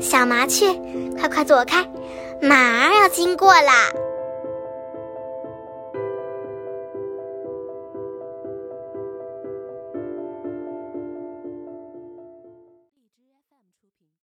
小麻雀快快躲开马儿要经过了。